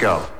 go.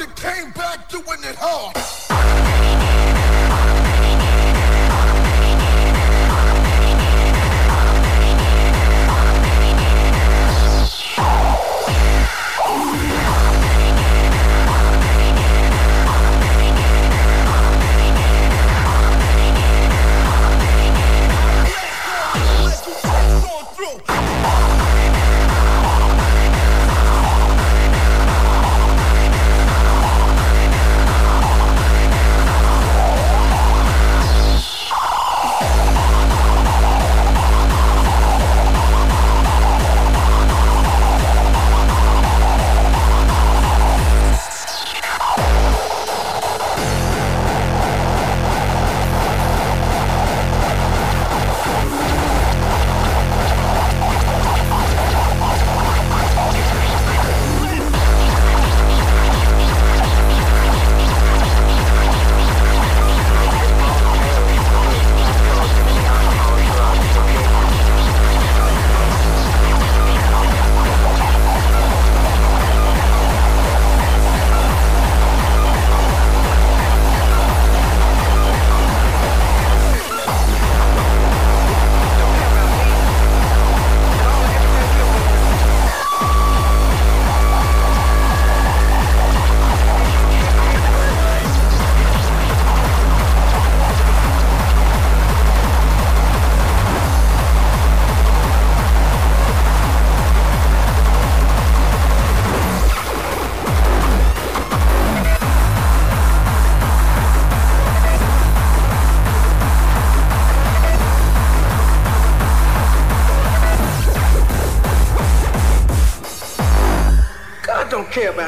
Let's it care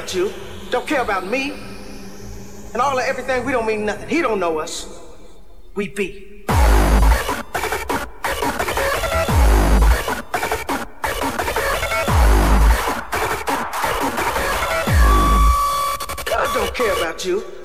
about you, don't care about me, and all of everything, we don't mean nothing. He don't know us. We be. God don't care about you.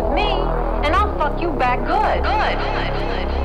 with me, and I'll fuck you back good. Good. good.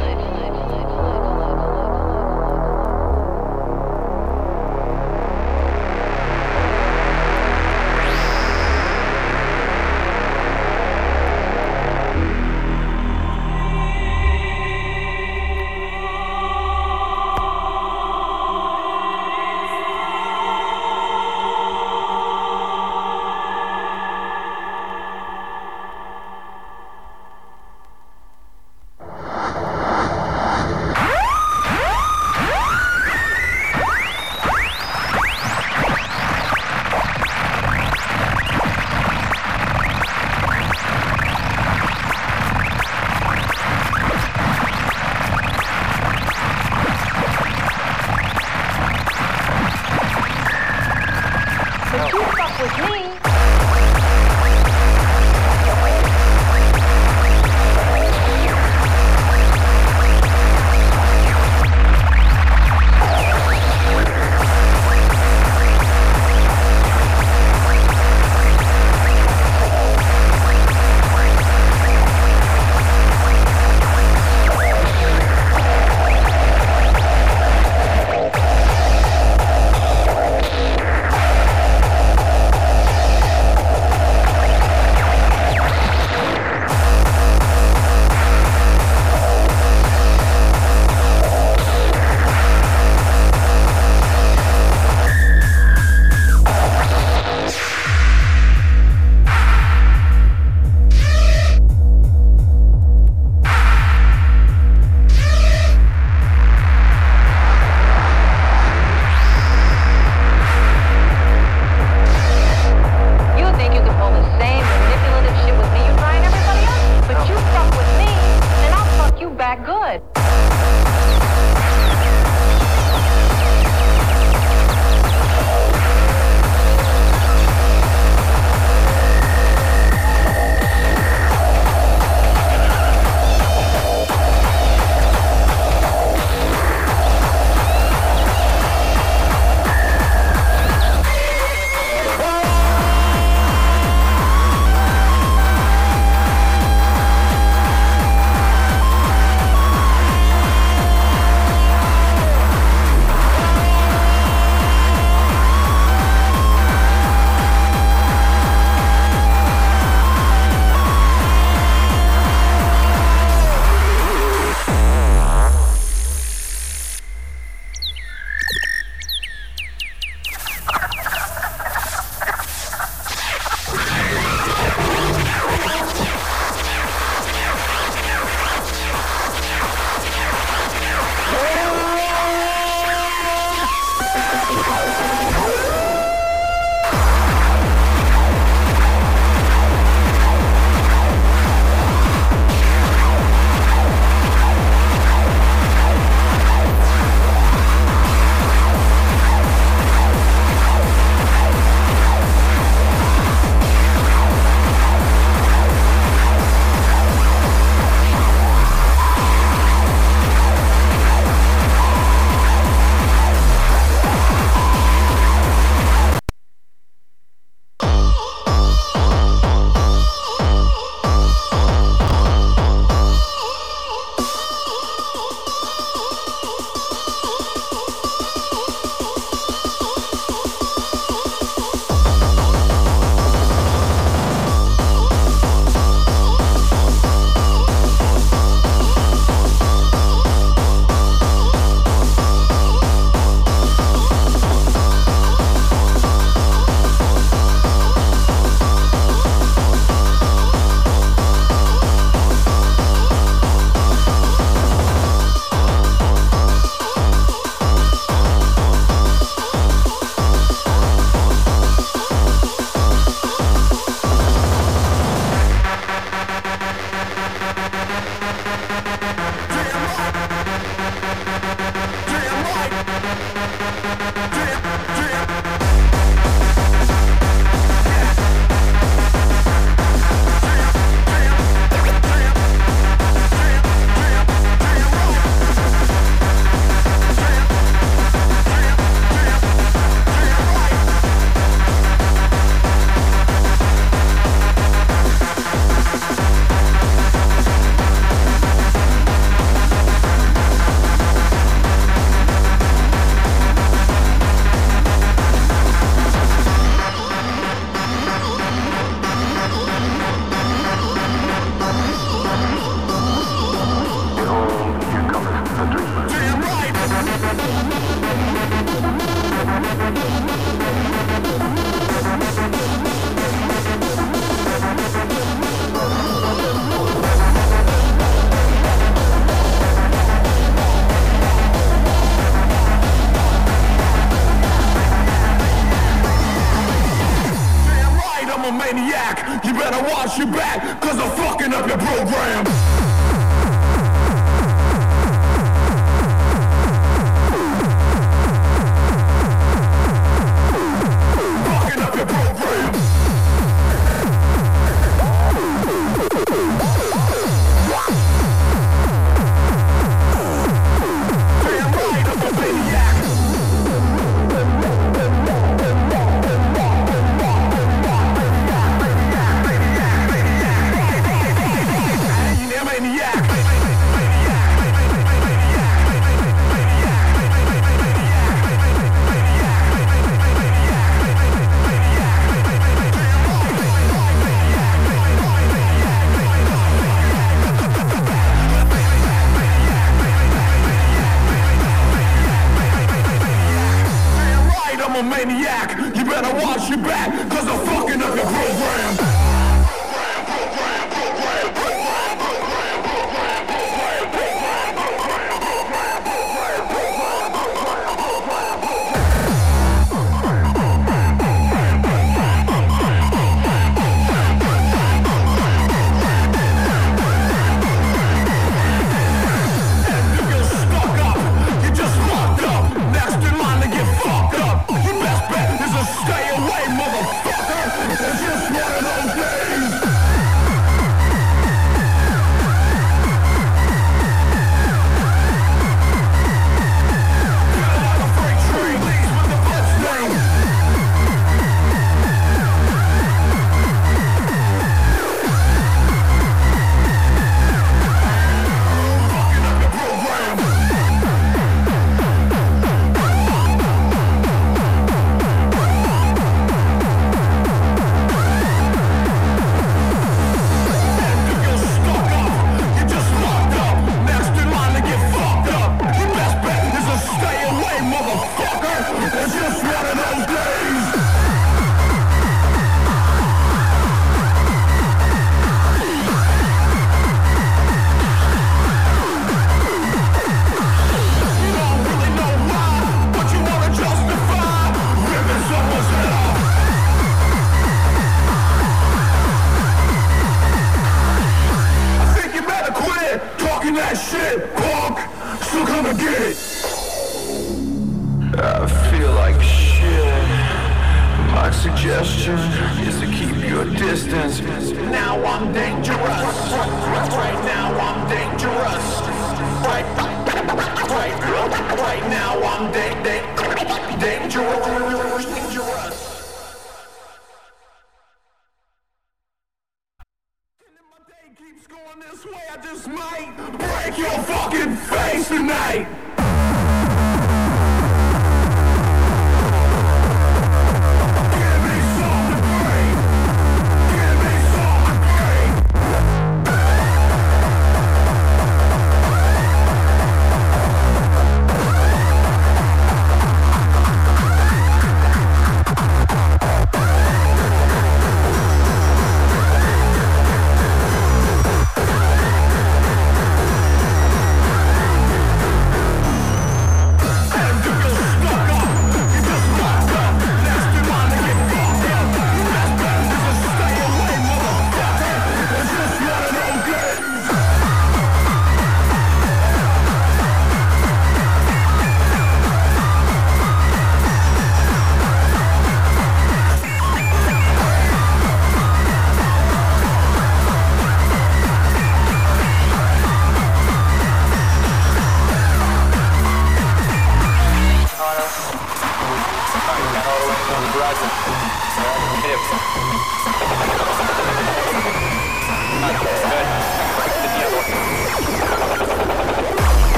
back.